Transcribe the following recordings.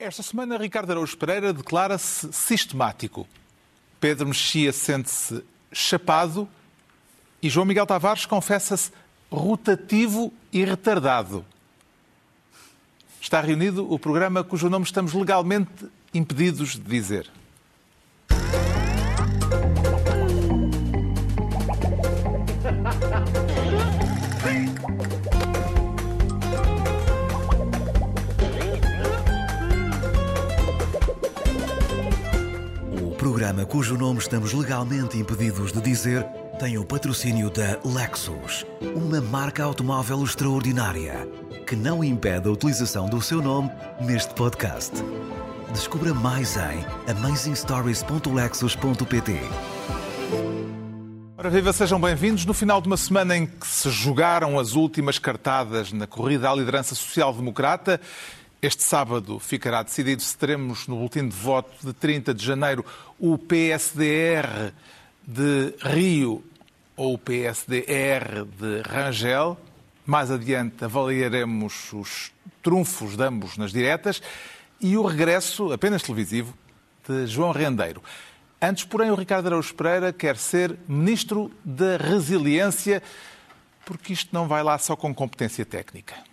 Esta semana, Ricardo Araújo Pereira declara-se sistemático. Pedro Mexia sente-se chapado e João Miguel Tavares confessa-se rotativo e retardado. Está reunido o programa cujo nome estamos legalmente impedidos de dizer. Programa cujo nome estamos legalmente impedidos de dizer tem o patrocínio da Lexus, uma marca automóvel extraordinária que não impede a utilização do seu nome neste podcast. Descubra mais em amazingstories.lexus.pt. Ora viva, sejam bem-vindos. No final de uma semana em que se jogaram as últimas cartadas na corrida à liderança social-democrata, este sábado ficará decidido se teremos no boletim de voto de 30 de janeiro o PSDR de Rio ou o PSDR de Rangel. Mais adiante avaliaremos os trunfos de ambos nas diretas e o regresso, apenas televisivo, de João Rendeiro. Antes, porém, o Ricardo Araújo Pereira quer ser Ministro da Resiliência, porque isto não vai lá só com competência técnica.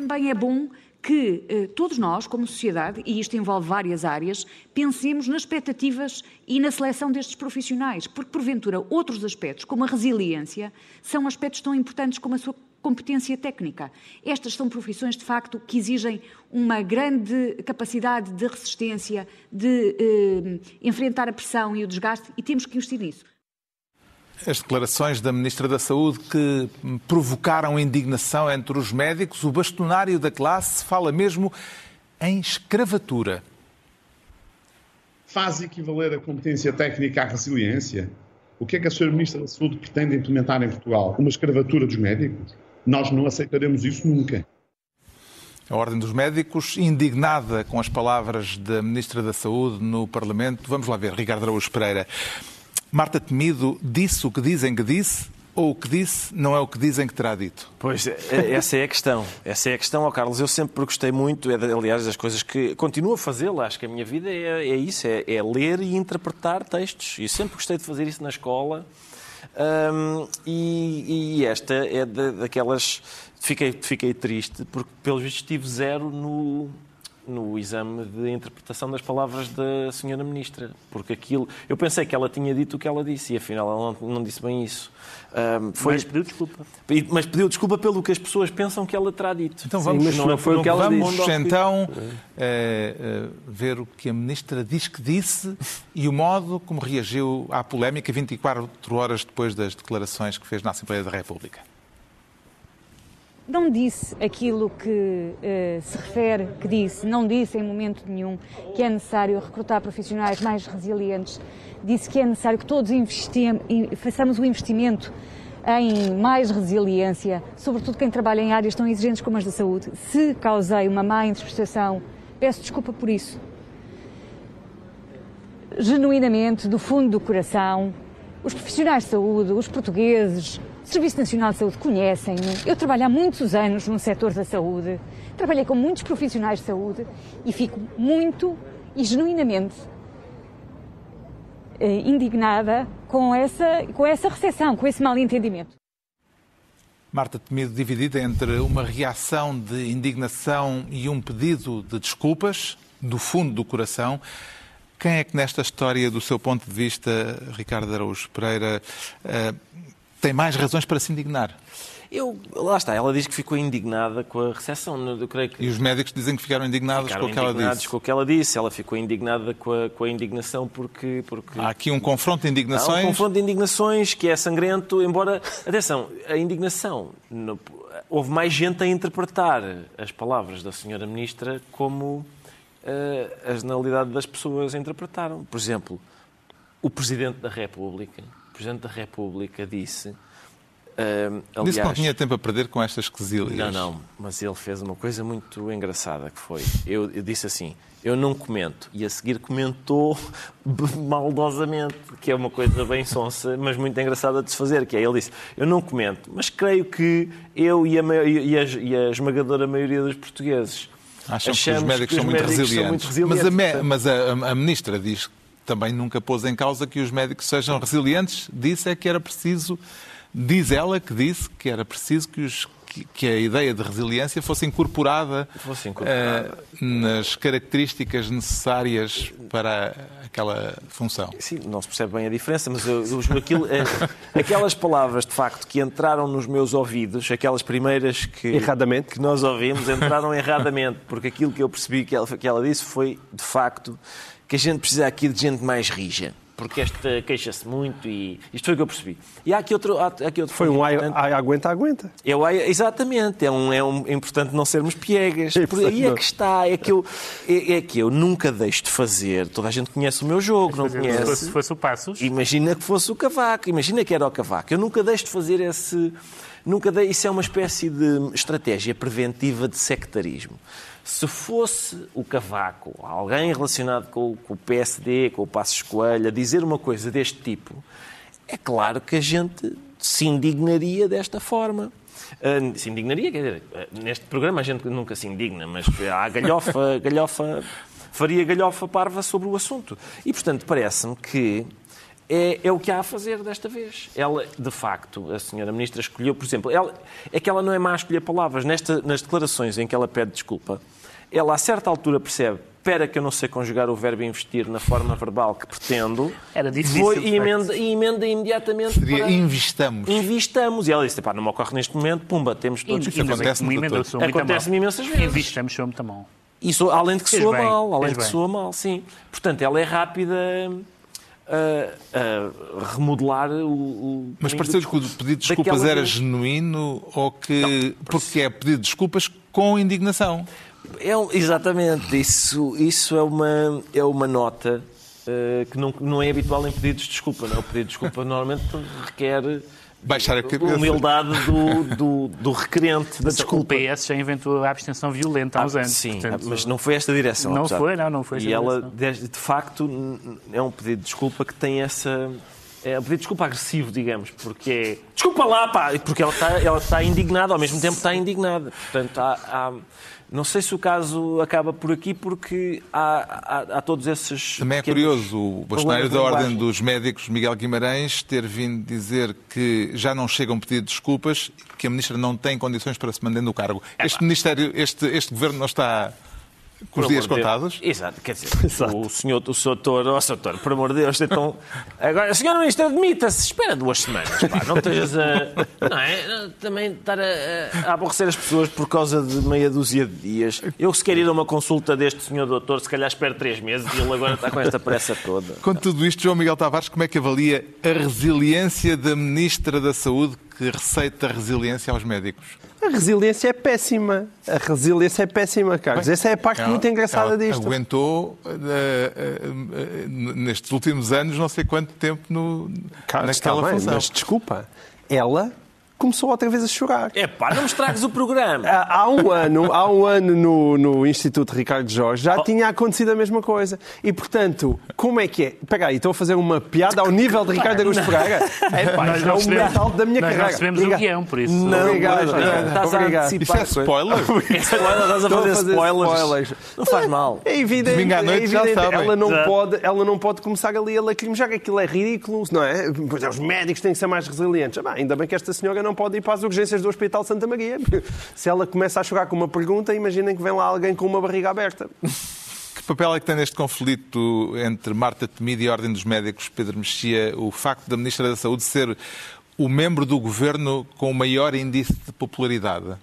Também é bom que eh, todos nós, como sociedade, e isto envolve várias áreas, pensemos nas expectativas e na seleção destes profissionais, porque, porventura, outros aspectos, como a resiliência, são aspectos tão importantes como a sua competência técnica. Estas são profissões, de facto, que exigem uma grande capacidade de resistência, de eh, enfrentar a pressão e o desgaste, e temos que investir nisso. As declarações da Ministra da Saúde que provocaram indignação entre os médicos, o bastonário da classe fala mesmo em escravatura. Faz equivaler a competência técnica à resiliência? O que é que a Sra. Ministra da Saúde pretende implementar em Portugal? Uma escravatura dos médicos? Nós não aceitaremos isso nunca. A Ordem dos Médicos, indignada com as palavras da Ministra da Saúde no Parlamento. Vamos lá ver, Ricardo Araújo Pereira. Marta Temido disse o que dizem que disse ou o que disse não é o que dizem que terá dito? Pois, essa é a questão. Essa é a questão, oh Carlos. Eu sempre gostei muito, é, aliás, das coisas que continuo a fazê-la. Acho que a minha vida é, é isso, é, é, ler e interpretar textos. E sempre gostei de fazer isso na escola. Um, e, e, esta é daquelas... Fiquei, fiquei triste porque, pelos vistos, tive zero no, no exame de interpretação das palavras da senhora ministra, porque aquilo, eu pensei que ela tinha dito o que ela disse e afinal ela não, não disse bem isso. Um, foi... Mas pediu desculpa. Mas pediu desculpa pelo que as pessoas pensam que ela terá dito. Então vamos, Sim, mas não, foi o que ela vamos disse. então é, é, ver o que a ministra diz que disse e o modo como reagiu à polémica 24 horas depois das declarações que fez na Assembleia da República não disse aquilo que uh, se refere que disse, não disse em momento nenhum que é necessário recrutar profissionais mais resilientes, disse que é necessário que todos façamos o investimento em mais resiliência, sobretudo quem trabalha em áreas tão exigentes como as da saúde. Se causei uma má interpretação, peço desculpa por isso. Genuinamente, do fundo do coração, os profissionais de saúde, os portugueses, Serviço Nacional de Saúde conhecem-me. Eu trabalho há muitos anos no setor da saúde, trabalhei com muitos profissionais de saúde e fico muito e genuinamente eh, indignada com essa, com essa recepção, com esse mal entendimento. Marta Temido dividida entre uma reação de indignação e um pedido de desculpas, do fundo do coração. Quem é que nesta história, do seu ponto de vista, Ricardo Araújo Pereira, eh, tem mais razões para se indignar. Eu, lá está, ela diz que ficou indignada com a recessão. Eu creio que... E os médicos dizem que ficaram indignados ficaram com o que ela disse. com o que ela disse. Ela ficou indignada com a, com a indignação porque, porque... Há aqui um confronto de indignações. Há um confronto de indignações que é sangrento, embora... Atenção, a indignação... Houve mais gente a interpretar as palavras da senhora Ministra como uh, a generalidade das pessoas interpretaram. Por exemplo, o Presidente da República Presidente da República disse. Uh, aliás, disse que não tinha tempo a perder com estas quesilhas. Não, não, mas ele fez uma coisa muito engraçada que foi. Eu, eu disse assim: eu não comento. E a seguir comentou maldosamente, que é uma coisa bem sonsa, mas muito engraçada de se fazer, que é, ele disse, eu não comento, mas creio que eu e a, e a, e a esmagadora maioria dos portugueses Acham que os médicos, que os são, muito médicos são, muito resilientes. Mas, a, mas a, a ministra diz que também nunca pôs em causa que os médicos sejam resilientes. Disse é que era preciso, diz ela que disse que era preciso que os que, a ideia de resiliência fosse incorporada, fosse incorporada. Uh, nas características necessárias para aquela função. Sim, não se percebe bem a diferença, mas eu, eu, aquilo, é, aquelas palavras, de facto, que entraram nos meus ouvidos, aquelas primeiras que, erradamente. que nós ouvimos, entraram erradamente, porque aquilo que eu percebi que ela, que ela disse foi, de facto, que a gente precisa aqui de gente mais rija porque esta queixa-se muito e isto foi o que eu percebi. E há aqui outro. Há aqui outro foi um ai, ai, aguenta, aguenta. É o ai, exatamente, é, um, é, um, é importante não sermos piegas. É Por aí é que está, é que, eu, é, é, que eu nunca deixo de fazer. Toda a gente conhece o meu jogo, não conhece. Se fosse, fosse o Passos. Imagina que fosse o Cavaco, imagina que era o Cavaco. Eu nunca deixo de fazer esse. Nunca dei, isso é uma espécie de estratégia preventiva de sectarismo. Se fosse o Cavaco, alguém relacionado com, com o PSD, com o Passos Coelho, a dizer uma coisa deste tipo, é claro que a gente se indignaria desta forma. Uh, se indignaria, quer dizer, uh, neste programa a gente nunca se indigna, mas há galhofa, galhofa, faria galhofa parva sobre o assunto. E, portanto, parece-me que é, é, o que há a fazer desta vez. Ela, de facto, a senhora ministra escolheu, por exemplo, ela, é que ela não é má a escolher palavras. Nesta, nas declarações em que ela pede desculpa, ela a certa altura percebe espera que eu não sei conjugar o verbo investir na forma verbal que pretendo. Era difícil. Vou, e, emenda, e emenda imediatamente Seria para... investamos. Investamos. E ela disse, não me ocorre neste momento, pumba, temos todos... Isso acontece-me acontece imensas vezes. Investamos sou muito mal. Isso, além de que soa bem, mal, além de que soa mal, sim. Portanto, ela é rápida a, a remodelar o. o Mas pareceu-lhe que o pedido de desculpas era genuíno ou que. Não, porque é pedido de desculpas com indignação. É, exatamente, isso, isso é, uma, é uma nota uh, que não, não é habitual em pedidos de desculpa. Não? É? O pedido de desculpa normalmente requer baixar a cabeça. Humildade do, do, do requerente da desculpa. O PS já inventou a abstenção violenta há uns ah, anos. Sim, portanto, mas não foi esta direção. Não foi, não, não foi esta E ela, de, de facto, é um pedido de desculpa que tem essa... É um pedido de desculpa agressivo, digamos, porque é... Desculpa lá, pá! Porque ela está, ela está indignada, ao mesmo tempo está indignada. Portanto, há, há não sei se o caso acaba por aqui, porque há, há, há todos esses. Também é curioso o bastonário da Ordem dos Médicos, Miguel Guimarães, ter vindo dizer que já não chegam pedido de desculpas, que a ministra não tem condições para se manter no cargo. Este Ministério, este, este governo não está com os dias contados? Exato, quer dizer, Exato. o senhor, o senhor doutor, oh, senhor doutor, por amor de Deus, então... Agora, a senhora ministra, admita-se, espera duas semanas, pá, não estejas a... Não é? Também estar a, a, aborrecer as pessoas por causa de meia dúzia de dias. Eu, se quer ir a uma consulta deste senhor doutor, se calhar espero três meses e ele agora está com esta pressa toda. Com tudo isto, João Miguel Tavares, como é que avalia a resiliência da Ministra da Saúde que receita resiliência aos médicos? A resiliência é péssima. A resiliência é péssima, Carlos. Bem, Essa é a parte ela, muito engraçada disto. Aguentou uh, uh, uh, nestes últimos anos não sei quanto tempo no, Carlos, naquela bem, função. Mas desculpa, ela começou outra vez a chorar. É pá, não me estragues o programa. Há um ano, há um ano no, no Instituto Ricardo Jorge já oh. tinha acontecido a mesma coisa. E, portanto, como é que é? Espera aí, estou a fazer uma piada ao nível de Ricardo Augusto Pereira? É pá, nós é o mental da minha nós carreira. Nós recebemos o guião, por isso. Não, obrigado. Obrigado. Isso é spoiler? É spoiler, estás a fazer, spoilers. spoilers. Não faz mal. É evidente. Domingo à noite é evidente. já sabem. Ela não, pode, ela não pode começar ali a lacrimejar, que aquilo é ridículo, não é? Pois é, os médicos têm que ser mais resilientes. Ah, ainda bem que esta senhora não pode ir para as urgências urgências do Hospital Santa Maria. Se ela começa a chorar com uma pergunta, imaginem que vem lá alguém com uma barriga aberta. Que papel é que tem neste conflito entre Marta Temido e a Ordem dos Médicos, Pedro Mexia, o facto da Ministra da Saúde ser o membro do governo com o maior índice de popularidade?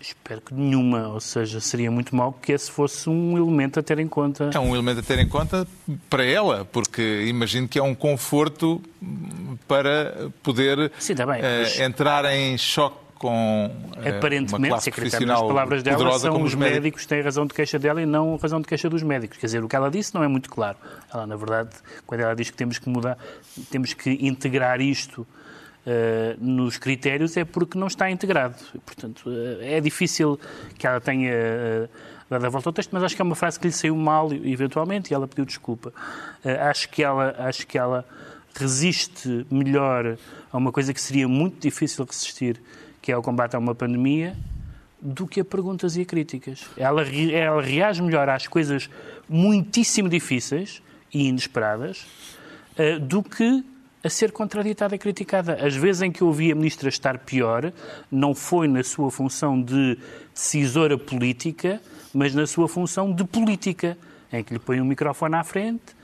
Espero que nenhuma, ou seja, seria muito mal que esse fosse um elemento a ter em conta. É um elemento a ter em conta para ela, porque imagino que é um conforto para poder Sim, tá bem, uh, mas... entrar em choque com uh, Aparentemente, uma secretário, as palavras dela são os médicos. médicos têm razão de queixa dela e não razão de queixa dos médicos. Quer dizer, o que ela disse não é muito claro. Ela, na verdade, quando ela diz que temos que mudar, temos que integrar isto nos critérios é porque não está integrado. Portanto, uh, é difícil que ela tenha uh, dado a volta ao texto, mas acho que é uma frase que lhe saiu mal, eventualmente, e ela pediu desculpa. acho, que ela, acho que ela resiste melhor a uma coisa que seria muito difícil resistir, que é o combate a uma pandemia, do que a perguntas e a críticas. Ela, ela reage melhor às coisas muitíssimo difíceis e inesperadas do que a ser contraditada e criticada. As vezes em que eu ouvi a ministra estar pior, não foi na sua função de decisora política, mas na sua função de política, em que lhe põe um microfone à frente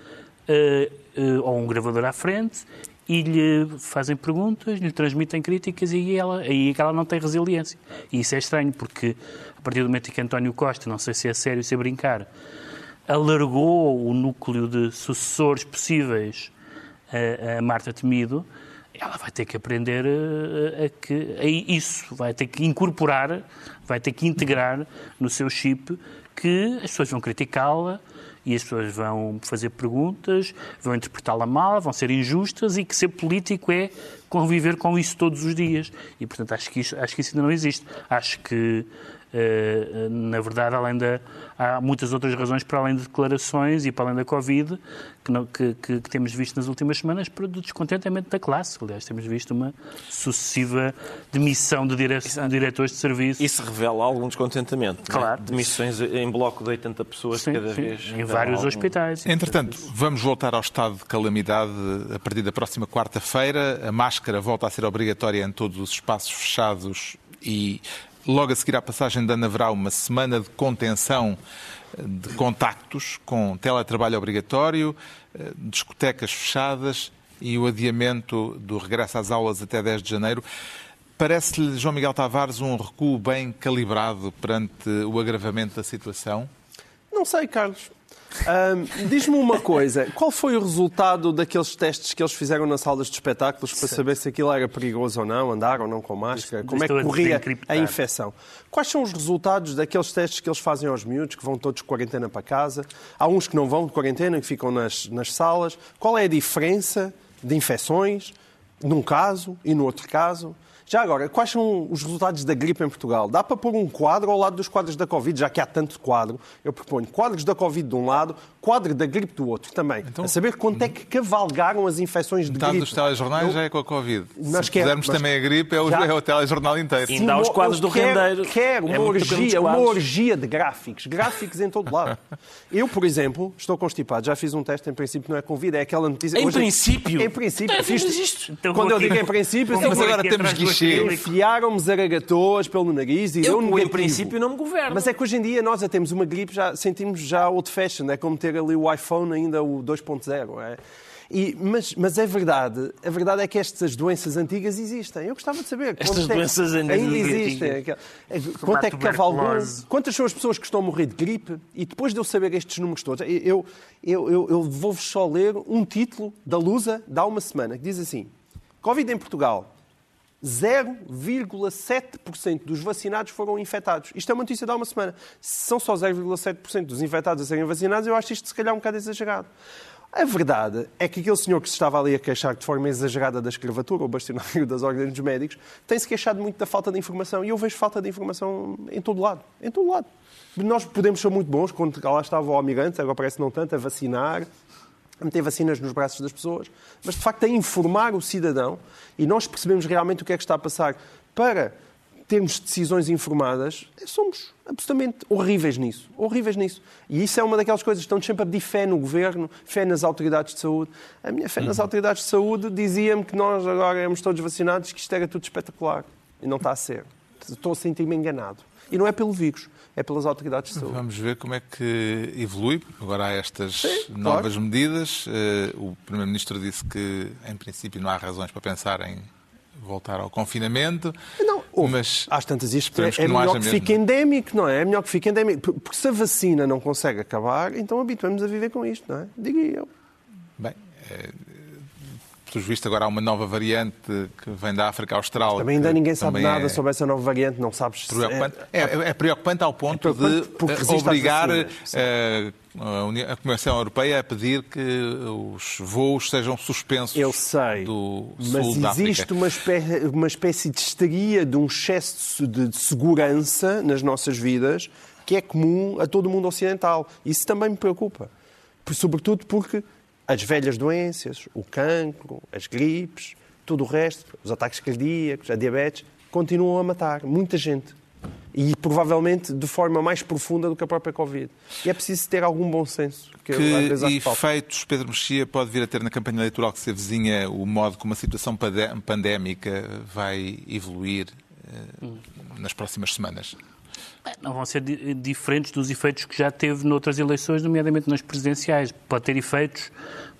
uh, uh, ou um gravador à frente e lhe fazem perguntas, lhe transmitem críticas e ela, aí é que ela não tem resiliência. E isso é estranho, porque a partir do momento que António Costa, não sei se é sério, se é brincar, alargou o núcleo de sucessores possíveis a, a Marta Temido, ela vai ter que aprender a, a que a isso, vai ter que incorporar, vai ter que integrar no seu chip que as pessoas vão criticá-la, e as pessoas vão fazer perguntas, vão interpretá-la mal, vão ser injustas e que ser político é conviver com isso todos os dias. E, portanto, acho que, isso, acho que isso ainda não existe. Acho que eh, na verdade, além da, há muitas outras razões para além de declarações e para além da Covid que, não, que, que, que temos visto nas últimas semanas para o descontentamento da classe. Aliás, temos visto uma sucessiva demissão de, dire... de diretores de serviço. Isso revela algum descontentamento. É? Claro. Né? Demissões em bloco de 80 pessoas sim, cada sim. vez. Em vários algum... hospitais. Entretanto, vamos voltar ao estado de calamidade a partir da próxima quarta-feira. A máscara volta a ser obrigatória em todos os espaços fechados e logo a seguir à passagem da Ana haverá uma semana de contenção de contactos com teletrabalho obrigatório, eh, discotecas fechadas e o adiamento do regresso às aulas até 10 de janeiro. Parece-lhe, João Miguel Tavares, um recuo bem calibrado perante o agravamento da situação? Não sei, Carlos. Um, Diz-me uma coisa, qual foi o resultado daqueles testes que eles fizeram nas salas de espetáculos para saber se aquilo era perigoso ou não, andar ou não com máscara? Como é que corria a infecção? Quais são os resultados daqueles testes que eles fazem aos miúdos, que vão todos de quarentena para casa? Há uns que não vão de quarentena, que ficam nas, nas salas. Qual é a diferença de infecções num caso e no outro caso? Já agora, quais são os resultados da gripe em Portugal? Dá para pôr um quadro ao lado dos quadros da Covid, já que há tanto quadro. Eu proponho quadros da Covid de um lado, quadro da gripe do outro também. Então, a saber quanto é que cavalgaram as infecções de metade gripe. dos telejornais eu... já é com a Covid. Mas Se quer, pusermos mas... também a gripe, é o, já... é o telejornal inteiro. Sim, ainda há os quadros do quero, rendeiro. Quero uma, é orgia, uma orgia de gráficos. Gráficos em todo lado. Eu, por exemplo, estou constipado. Já fiz um teste, em princípio não é Covid. É aquela notícia... Em Hoje, princípio? Em princípio. Fiz isto. Então, Quando eu digo em princípio... Mas agora temos guichê. Enfiaram-me zaragatoas pelo nariz e eu, deu em princípio, não me governo. Mas é que hoje em dia nós já temos uma gripe, já sentimos já old fashion. É como ter ali o iPhone ainda o 2.0. É? E, mas, mas é verdade, a verdade é que estas doenças antigas existem. Eu gostava de saber. Estas é doenças antigas ainda existem. É, quanto é que cavalgou? Quantas são as pessoas que estão a morrer de gripe? E depois de eu saber estes números todos, eu, eu, eu, eu vou-vos só ler um título da Lusa de há uma semana, que diz assim: Covid em Portugal. 0,7% dos vacinados foram infectados. Isto é uma notícia de há uma semana. Se são só 0,7% dos infectados a serem vacinados, eu acho isto se calhar um bocado exagerado. A verdade é que aquele senhor que se estava ali a queixar de forma exagerada da escravatura, o bastionário das ordens dos médicos, tem-se queixado muito da falta de informação. E eu vejo falta de informação em todo lado. Em todo lado. Nós podemos ser muito bons, quando lá estava o Almirante, agora parece não tanto, a vacinar, a meter vacinas nos braços das pessoas, mas de facto a informar o cidadão e nós percebemos realmente o que é que está a passar para termos decisões informadas, somos absolutamente horríveis nisso. Horríveis nisso. E isso é uma daquelas coisas, estamos sempre a pedir fé no governo, fé nas autoridades de saúde. A minha fé nas uhum. autoridades de saúde dizia-me que nós agora éramos todos vacinados, que isto era tudo espetacular. E não está a ser. Estou a sentir-me enganado. E não é pelo vírus é pelas autoridades de saúde. Vamos ver como é que evolui. Agora há estas Sim, novas claro. medidas. Eh, o Primeiro-Ministro disse que, em princípio, não há razões para pensar em voltar ao confinamento. Não, mas às tantas isto é, é melhor que fique endémico, não é? É melhor que fique endémico. Porque se a vacina não consegue acabar, então habituamos a viver com isto, não é? Digo eu. Bem, é pelos vistos, agora há uma nova variante que vem da África Austral. Também ainda ninguém sabe nada é... sobre essa nova variante, não sabes se preocupante. É, é, é preocupante ao ponto é preocupante de obrigar eh, a Comissão Europeia a pedir que os voos sejam suspensos Eu sei, do sul mas existe uma espécie, uma espécie de histeria, de um excesso de segurança nas nossas vidas que é comum a todo o mundo ocidental. Isso também me preocupa. Sobretudo porque as velhas doenças, o cancro, as gripes, tudo o resto, os ataques cardíacos, a diabetes, continuam a matar muita gente. e provavelmente de forma mais profunda do que a própria Covid. E é preciso ter algum bom senso. Que, que efeitos Pedro Mexia pode vir a ter na campanha eleitoral que se avizinha o modo como a situação pandémica vai evoluir eh, nas próximas semanas? Não vão ser diferentes dos efeitos que já teve noutras eleições, nomeadamente nas presidenciais. Pode ter efeitos,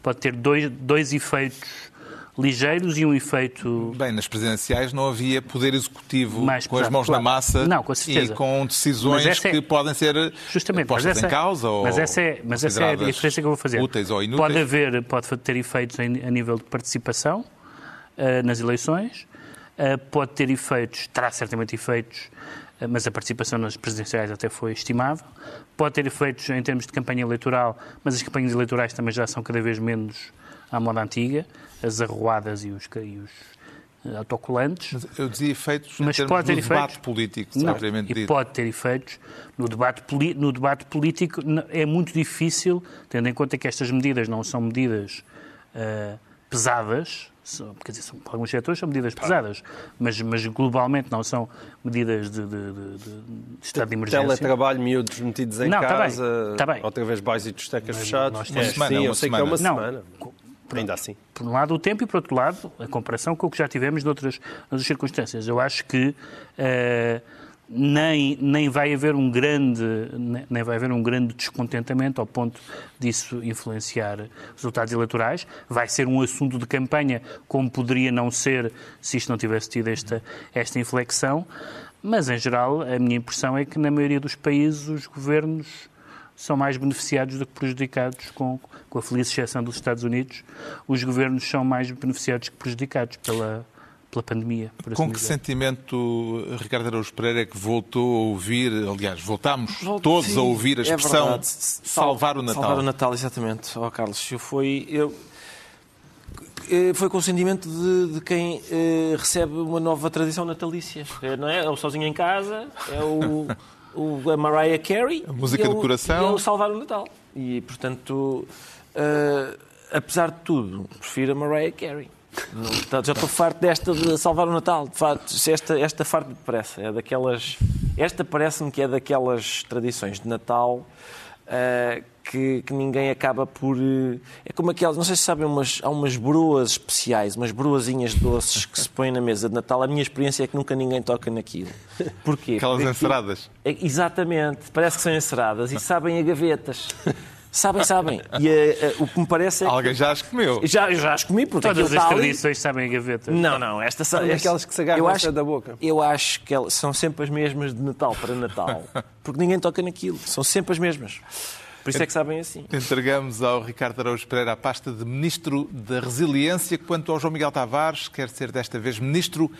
pode ter dois, dois efeitos ligeiros e um efeito. Bem, nas presidenciais não havia poder executivo mais com as mãos claro. na massa não, com e com decisões é... que podem ser Justamente, postas essa... em causa ou mas essa é, mas essa é a diferença que eu vou fazer. Úteis ou inúteis. Pode haver, pode ter efeitos a nível de participação uh, nas eleições, uh, pode ter efeitos, terá certamente efeitos mas a participação nas presidenciais até foi estimável. Pode ter efeitos em termos de campanha eleitoral, mas as campanhas eleitorais também já são cada vez menos à moda antiga as arruadas e os, e os eh, autocolantes. Mas eu dizia efeitos mas em pode ter efeitos, debate político, não, e dito. pode ter efeitos. No debate, no debate político é muito difícil, tendo em conta que estas medidas não são medidas uh, pesadas, são, quer dizer, são, para alguns setores são medidas pesadas, mas, mas globalmente não são medidas de, de, de, de estado de emergência. Teletrabalho, miúdos metidos em não, casa, tá bem, tá bem. outra vez bares e tostecas fechados. Uma semana, Sim, eu sei que é uma semana. Não, Ainda assim. Por um lado o tempo e por outro lado a comparação com o que já tivemos noutras, noutras circunstâncias. Eu acho que uh, nem, nem vai haver um grande nem vai haver um grande descontentamento ao ponto disso influenciar os resultados eleitorais. Vai ser um assunto de campanha, como poderia não ser se isto não tivesse tido esta, esta inflexão. Mas, em geral, a minha impressão é que, na maioria dos países, os governos são mais beneficiados do que prejudicados, com, com a feliz exceção dos Estados Unidos. Os governos são mais beneficiados que prejudicados pela, pela pandemia. Assim com que dizer. sentimento Ricardo Araújo Pereira é que voltou a ouvir, aliás, voltámos Volto, todos sim, a ouvir a é expressão é salvar o Natal? Salvar o Natal, exatamente. Oh, Carlos, eu foi... Eu... Eh, foi com o sentimento de, de quem eh, recebe uma nova tradição natalícia. É, não é? é o sozinho em casa, é o, o, a Mariah Carey. A música do coração. E o Salvar o Natal. E, portanto, uh, apesar de tudo, prefiro a Mariah Carey. Já estou farto desta de salvar o Natal. De facto, esta, esta farto me parece. É daquelas. Esta parece-me que é daquelas tradições de Natal uh, que, que, ninguém acaba por. Eh, é como aquelas, não sei se sabem, umas, há umas broas especiais, umas broazinhas doces que se põem na mesa de Natal. A minha experiência é que nunca ninguém toca naquilo. Porquê? Aquelas Porque, enceradas. Exatamente, parece que são enceradas e sabem a gavetas. Sabem, sabem. E uh, uh, o que me parece é Alguém que... já as comeu. Já, já as comi, porque Todas as tradições ali... sabem a gaveta. Não, não. Esta, são aquelas que se agarram acho, da boca. Eu acho que elas são sempre as mesmas de Natal para Natal. Porque ninguém toca naquilo. São sempre as mesmas. Por isso é que sabem assim. Entregamos ao Ricardo Araújo Pereira a pasta de Ministro da Resiliência, quanto ao João Miguel Tavares, quer ser desta vez Ministro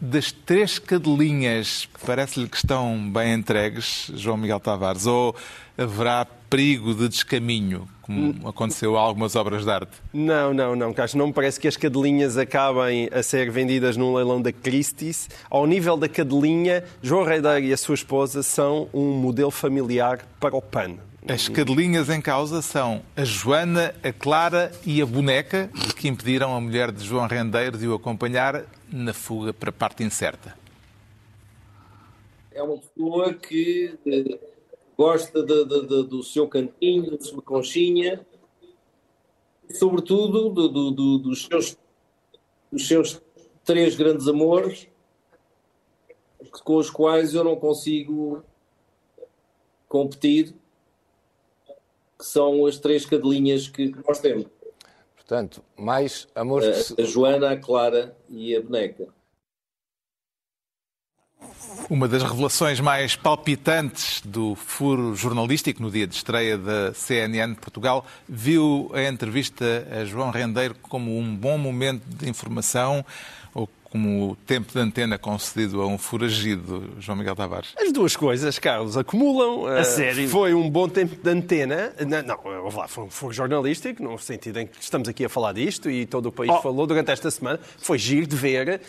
das Três Cadelinhas. Parece-lhe que estão bem entregues, João Miguel Tavares, ou haverá perigo de descaminho, como aconteceu a algumas obras de arte? Não, não, não, Carlos. Não me parece que as cadelinhas acabem a ser vendidas num leilão da Christie's. Ao nível da cadelinha, João Reideiro e a sua esposa são um modelo familiar para o PAN. As cadelinhas em causa são a Joana, a Clara e a boneca, que impediram a mulher de João Rendeiro de o acompanhar na fuga para a parte incerta. É uma pessoa que eh, gosta de, de, de, do seu cantinho, da sua conchinha, sobretudo do, do, dos, seus, dos seus três grandes amores, com os quais eu não consigo competir que são as três cadelinhas que, nós temos. Portanto, mais amores... A, a Joana, a Clara e a Boneca. Uma das revelações mais palpitantes do furo jornalístico no dia de estreia da CNN Portugal viu a entrevista a João Rendeiro como um bom momento de informação como o tempo de antena concedido a um foragido, João Miguel Tavares? As duas coisas, Carlos, acumulam. A uh, sério? Foi um bom tempo de antena. Não, não lá, foi um furo jornalístico, no sentido em que estamos aqui a falar disto e todo o país oh. falou durante esta semana. Foi giro de ver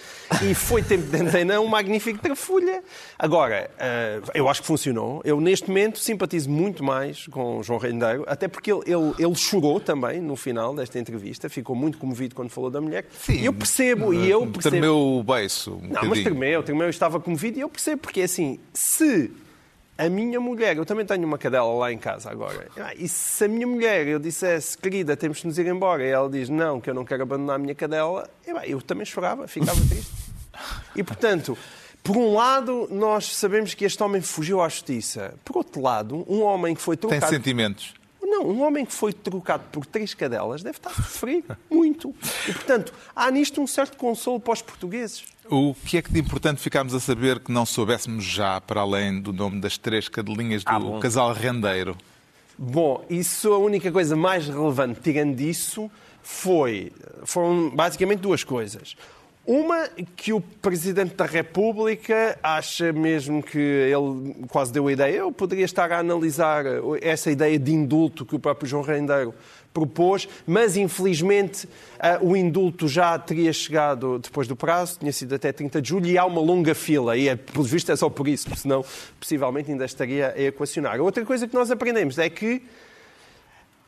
e foi tempo de antena um magnífico trafulha. Agora, uh, eu acho que funcionou. Eu, neste momento, simpatizo muito mais com o João Rendeiro, até porque ele, ele, ele chorou também no final desta entrevista, ficou muito comovido quando falou da mulher. Sim. Eu percebo, e eu percebo tremeu o beiço. Um não, mas tremeu, tremeu, eu estava comovido e eu percebo, porque assim, se a minha mulher, eu também tenho uma cadela lá em casa agora, e se a minha mulher eu dissesse, querida, temos de nos ir embora, e ela diz, não, que eu não quero abandonar a minha cadela, eu também chorava, ficava triste. E portanto, por um lado, nós sabemos que este homem fugiu à justiça. Por outro lado, um homem que foi trocado... Tem sentimentos. Não, um homem que foi trocado por três cadelas deve estar a sofrer muito. E, portanto, há nisto um certo consolo para os portugueses. O que é que de importante ficámos a saber que não soubéssemos já, para além do nome das três cadelinhas do ah, casal rendeiro? Bom, isso, a única coisa mais relevante, tirando disso, foi, foram basicamente duas coisas. Uma, que o Presidente da República acha mesmo que ele quase deu a ideia, eu poderia estar a analisar essa ideia de indulto que o próprio João Rendeiro propôs, mas infelizmente o indulto já teria chegado depois do prazo, tinha sido até 30 de julho, e há uma longa fila, e é, pelo visto é só por isso, porque senão possivelmente ainda estaria a equacionar. Outra coisa que nós aprendemos é que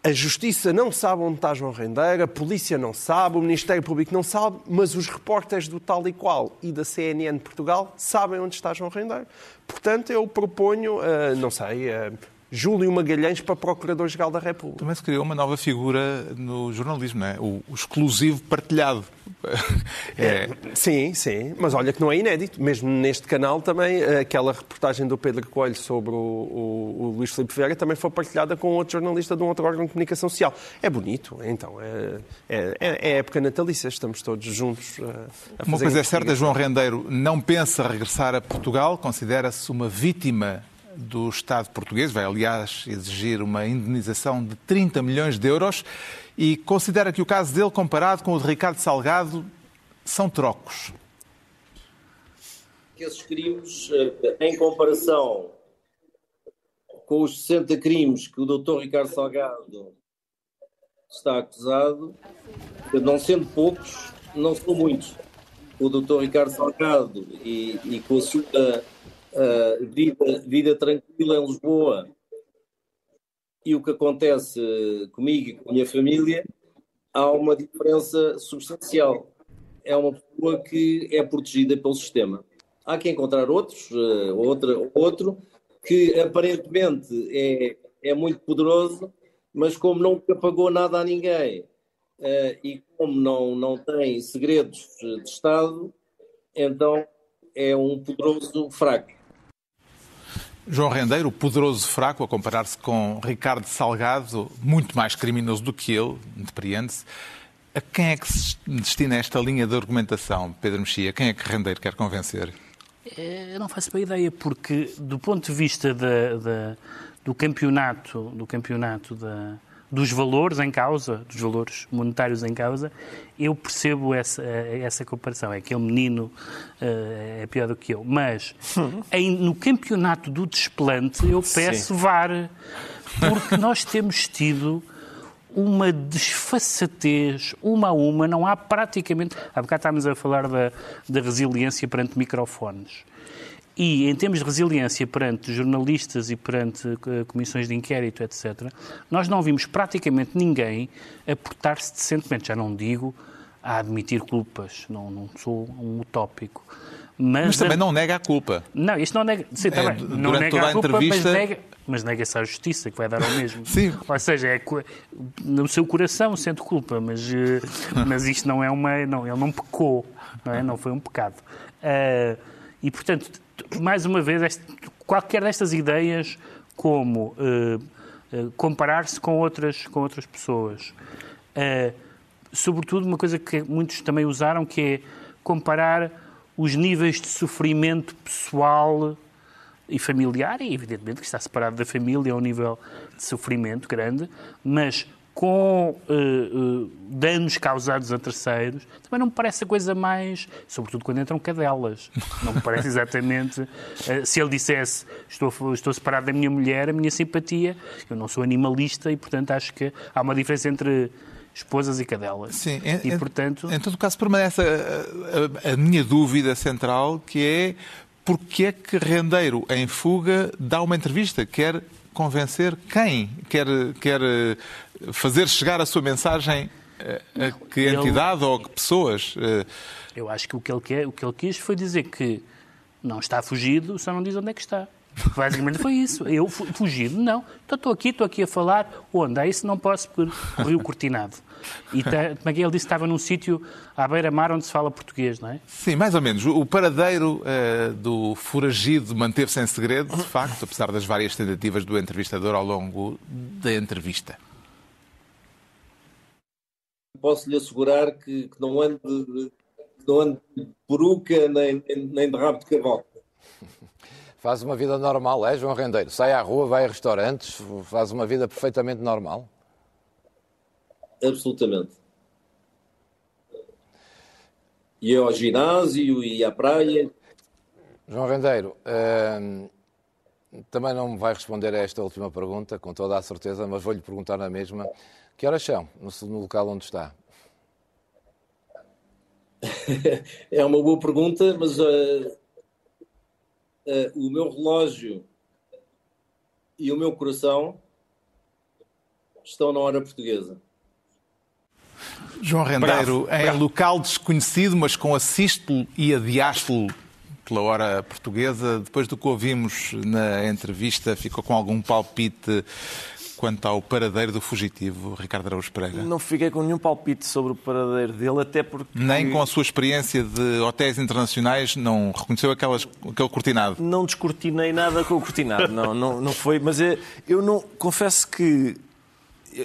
a Justiça não sabe onde está João Rendeiro, a Polícia não sabe, o Ministério Público não sabe, mas os repórteres do Tal e Qual e da CNN Portugal sabem onde está João Rendeiro. Portanto, eu proponho, uh, não sei, uh, Júlio Magalhães para Procurador-Geral da República. Também se criou uma nova figura no jornalismo, não é? O, o exclusivo partilhado. É... Sim, sim, mas olha que não é inédito. Mesmo neste canal também, aquela reportagem do Pedro Coelho sobre o, o, o Luís Filipe Vieira também foi partilhada com outro jornalista de um outro órgão de comunicação social. É bonito, então. É, é, é, é época natalícia, estamos todos juntos a, a Uma coisa é certa, João Rendeiro não pensa regressar a Portugal, considera-se uma vítima do Estado português, vai aliás exigir uma indenização de 30 milhões de euros e considera que o caso dele, comparado com o de Ricardo Salgado, são trocos. Esses crimes, eh, em comparação com os 60 crimes que o Dr. Ricardo Salgado está acusado, não sendo poucos, não são muitos. O Dr. Ricardo Salgado e, e com a sua uh, vida, vida tranquila em Lisboa e o que acontece comigo e com a minha família, há uma diferença substancial. É uma pessoa que é protegida pelo sistema. Há que encontrar outros, uh, outra, outro, que aparentemente é, é muito poderoso, mas como nunca pagou nada a ninguém uh, e como não, não tem segredos de Estado, então é um poderoso fraco. João Rendeiro, poderoso fraco, a comparar-se com Ricardo Salgado, muito mais criminoso do que ele, depreende-se. A quem é que se destina esta linha de argumentação, Pedro Mexia? Quem é que Rendeiro quer convencer? É, eu não faço bem ideia, porque do ponto de vista da, da, do campeonato, do campeonato da, dos valores em causa, dos valores monetários em causa, eu percebo essa, essa comparação. É aquele menino uh, é pior do que eu. Mas em, no campeonato do desplante eu peço Sim. VAR, porque nós temos tido uma desfaçatez, uma a uma, não há praticamente. Há bocado estávamos a falar da, da resiliência perante microfones. E, em termos de resiliência perante jornalistas e perante uh, comissões de inquérito, etc., nós não vimos praticamente ninguém aportar-se decentemente. Já não digo a admitir culpas, não, não sou um utópico. Mas, mas também a... não nega a culpa. Não, isto não nega. Sim, é, não nega a, a culpa, entrevista... mas nega mas nega-se à justiça, que vai dar ao mesmo. Sim. Ou seja, é, no seu coração sente culpa, mas, eh, mas isto não é uma. Não, ele não pecou, não, é? não foi um pecado. Uh, e, portanto, mais uma vez, qualquer destas ideias, como uh, uh, comparar-se com outras, com outras pessoas, uh, sobretudo uma coisa que muitos também usaram, que é comparar os níveis de sofrimento pessoal e familiar, e evidentemente que está separado da família, é um nível de sofrimento grande, mas com uh, uh, danos causados a terceiros, também não me parece a coisa mais. Sobretudo quando entram cadelas. Não me parece exatamente. Uh, se ele dissesse estou, estou separado da minha mulher, a minha simpatia. Eu não sou animalista e, portanto, acho que há uma diferença entre esposas e cadelas. Sim, em, e, portanto... em todo caso, permanece a, a, a minha dúvida central, que é porque é que Rendeiro, em fuga, dá uma entrevista, quer convencer quem? Quer, quer fazer chegar a sua mensagem A, a que entidade ele... ou a que pessoas? Eu acho que o que, ele quer, o que ele quis foi dizer que não está fugido, só não diz onde é que está. Basicamente foi isso. Eu fugido, não. Então estou aqui, estou aqui a falar. Onde? É isso não posso, porque Rio Cortinado. E tá, como é que ele disse que estava num sítio à beira-mar onde se fala português, não é? Sim, mais ou menos. O paradeiro uh, do foragido manteve-se em segredo, de facto, apesar das várias tentativas do entrevistador ao longo da entrevista. Posso lhe assegurar que, que não ande não ande de peruca nem, nem de rabo de cavalo. Faz uma vida normal, é, João Rendeiro? Sai à rua, vai a restaurantes, faz uma vida perfeitamente normal? Absolutamente. E ao ginásio e à praia. João Rendeiro, hum, também não me vai responder a esta última pergunta, com toda a certeza, mas vou-lhe perguntar na mesma. Que horas são no, local onde está? é uma boa pergunta, mas uh, o meu relógio e o meu coração estão na hora portuguesa. João Rendeiro, bravo, em bravo. local desconhecido, mas com assístolo e adiástolo pela hora portuguesa, depois do que ouvimos na entrevista, ficou com algum palpite quanto ao paradeiro do fugitivo, Ricardo Araújo Pereira? Não fiquei com nenhum palpite sobre o paradeiro dele, até porque... Nem com a sua experiência de hotéis internacionais não reconheceu aquelas, aquele cortinado? Não descortinei nada com o cortinado, não, não, não foi, mas eu, eu não, confesso que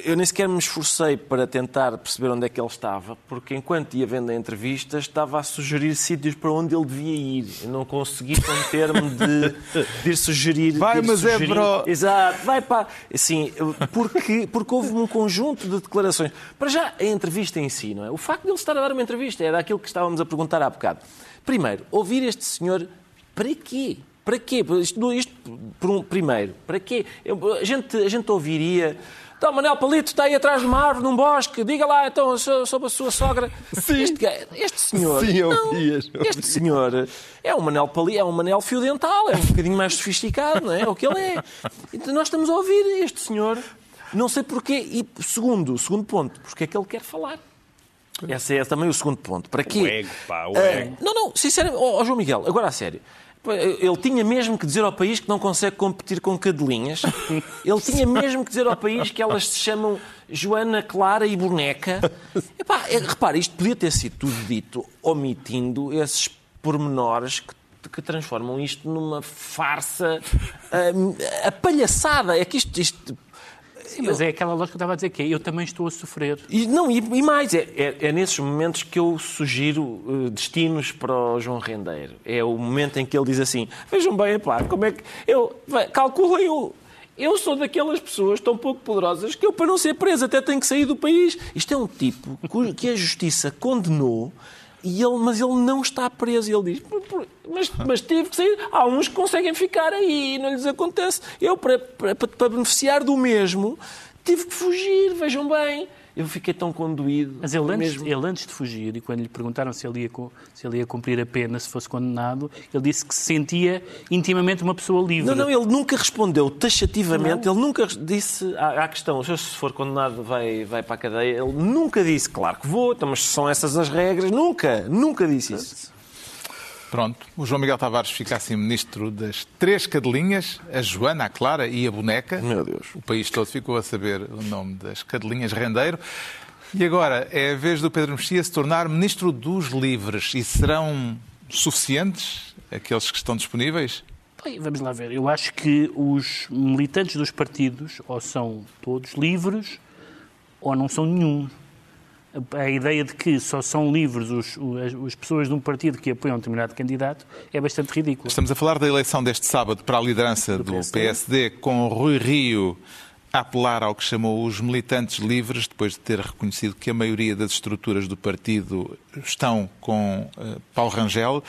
eu nem sequer me esforcei para tentar perceber onde é que ele estava, porque enquanto ia vendo a entrevista, estava a sugerir sítios para onde ele devia ir. Eu não consegui conter-me de, de ir sugerir. Vai, ir mas é sugerir. é bro. Exato, vai para. Assim, porque, porque houve um conjunto de declarações. Para já, a entrevista em si, não é? O facto de ele estar a dar uma entrevista era aquilo que estávamos a perguntar há bocado. Primeiro, ouvir este senhor para quê? Para quê? Isto, isto por um, primeiro, para quê? Eu, a, gente, a gente ouviria então, Manel Palito está aí atrás de uma árvore, num bosque. Diga lá, então, sobre a sua sogra. Sim. Este, este senhor... Sim, eu não, Este senhor é um Manel Palito, é um Manel fio dental. É um bocadinho mais sofisticado, não é? É o que ele é. Então, nós estamos a ouvir este senhor. Não sei porquê. E, segundo, segundo ponto, porque é que ele quer falar. Esse é também o segundo ponto. Para quê? O ego, pá, o ego. Uh, não, não, sinceramente, oh, oh, João Miguel, agora a sério. Ele tinha mesmo que dizer ao país que não consegue competir com cadelinhas. Ele tinha mesmo que dizer ao país que elas se chamam Joana, Clara e Boneca. Epá, é, repara, isto podia ter sido tudo dito omitindo esses pormenores que que transformam isto numa farsa uh, a palhaçada. É que isto, isto Sim, mas eu... é aquela lógica que eu estava a dizer, que é, eu também estou a sofrer. E, não, e, e mais, é, é, é, nesses momentos que eu sugiro uh, destinos para o João Rendeiro. É o momento em que ele diz assim, vejam bem, pá, como é que... Eu, calculem o... Eu sou daquelas pessoas tão pouco poderosas que eu, para não ser preso, até tenho que sair do país. Isto é um tipo que a justiça condenou, e ele, mas ele não está preso. Ele diz, mas, mas teve que sair. Há uns que conseguem ficar aí, não lhes acontece. Eu, para, para, para beneficiar do mesmo, tive que fugir, vejam bem. Eu fiquei tão conduído. Mas ele antes, mesmo... ele, antes de fugir, e quando lhe perguntaram se ele, ia, se ele ia cumprir a pena se fosse condenado, ele disse que se sentia intimamente uma pessoa livre. Não, não, ele nunca respondeu taxativamente, não. ele nunca disse à, à questão, se for condenado vai, vai para a cadeia, ele nunca disse, claro que vou, então, mas são essas as regras, nunca, nunca disse isso. Pronto, o João Miguel Tavares fica assim ministro das três cadelinhas, a Joana, a Clara e a Boneca. Meu Deus. O país todo ficou a saber o nome das cadelinhas rendeiro. E agora é a vez do Pedro Mexia se tornar ministro dos livres. E serão suficientes aqueles que estão disponíveis? Bem, vamos lá ver. Eu acho que os militantes dos partidos ou são todos livres ou não são nenhum a ideia de que só são livres os, as, pessoas de um partido que apoiam um determinado candidato é bastante ridículo. Estamos a falar da eleição deste sábado para a liderança do, do PSD. PSD, com Rui Rio a apelar ao que chamou os militantes livres, depois de ter reconhecido que a maioria das estruturas do partido estão com uh, Paulo Rangel.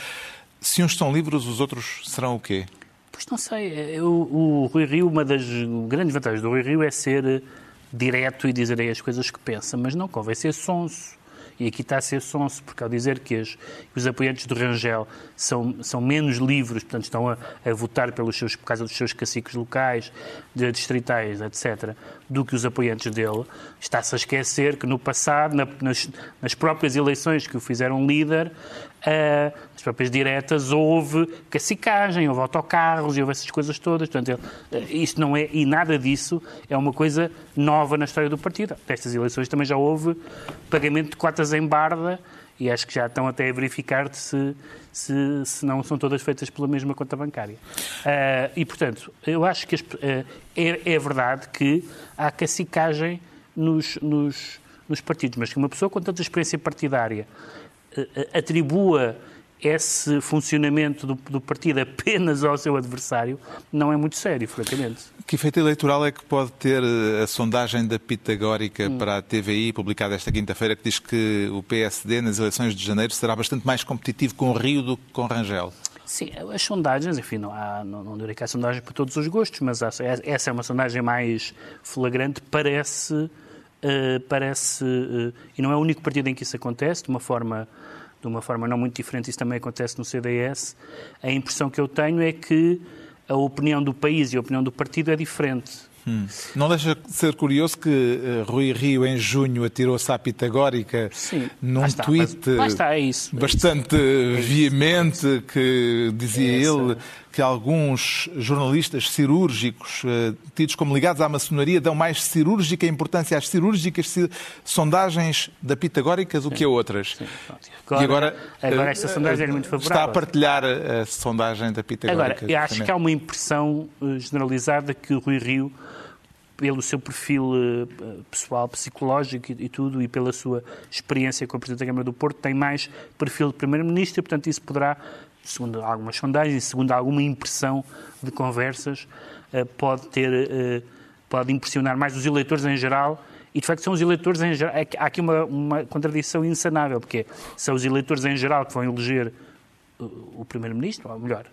Se uns estão livres, os outros serão o quê? Pois não sei. O, o Rui Rio, uma das grandes vantagens do Rui Rio é ser direto e dizer as coisas que pensa, mas não convém ser sonso E aqui está a ser sonso, porque ao dizer que os apoiantes do Rangel são, são menos livres, portanto estão a, a, votar pelos seus, por causa dos seus caciques locais, de distritais, etc., do que os apoiantes dele, está-se a esquecer que no passado, na, nas, nas próprias eleições que o fizeram líder, uh, as próprias diretas, houve cacicagem, houve autocarros e houve essas coisas todas. Portanto, ele, uh, isto não é, e nada disso é uma coisa nova na história do partido. Destas eleições também já houve pagamento de cotas em barda e acho que já estão até a verificar se, se, se não são todas feitas pela mesma conta bancária. Uh, e, portanto, eu acho que as, uh, é, é, verdade que há cacicagem nos, nos, nos partidos, mas que uma pessoa com tanta experiência partidária atribua esse funcionamento do, do, partido apenas ao seu adversário não é muito sério, francamente. Que efeito eleitoral é que pode ter eh, a sondagem da Pitagórica hum. para a TVI, publicada esta quinta-feira, que diz que o PSD nas eleições de janeiro será bastante mais competitivo com o Rio do que com Rangel? Sim, as sondagens, enfim, não, há, não, não direi que há sondagem para todos os gostos, mas há, essa é uma sondagem mais flagrante, parece, parece uh, e não é o único partido em que isso acontece, de uma forma de uma forma não muito diferente, isso também acontece no CDS, a impressão que eu tenho é que a opinião do país e a opinião do partido é diferente. Hum. Não deixa de ser curioso que uh, Rui Rio, em junho, atirou-se à pitagórica Sim, num está, tweet está, é isso, é bastante é veemente que dizia é ele que alguns jornalistas cirúrgicos uh, tidos como ligados à maçonaria dão mais cirúrgica importância às cirúrgicas sondagens da pitagórica do que a outras. Sim, agora, e agora, agora esta sondagem é muito favorável. Está a partilhar a sondagem da pitagórica. Agora, eu acho que há uma impressão generalizada que o Rui Rio pelo seu perfil pessoal, psicológico e, tudo, e pela sua experiência com a Presidente da Câmara do Porto, tem mais perfil de Primeiro-Ministro e, portanto, isso poderá, segundo algumas sondagens, segundo alguma impressão de conversas, uh, pode ter, uh, pode impressionar mais os eleitores em geral e de facto são os eleitores em geral. Há aqui uma, uma contradição insanável, porque são os eleitores em geral que vão eleger o Primeiro-Ministro, ou melhor,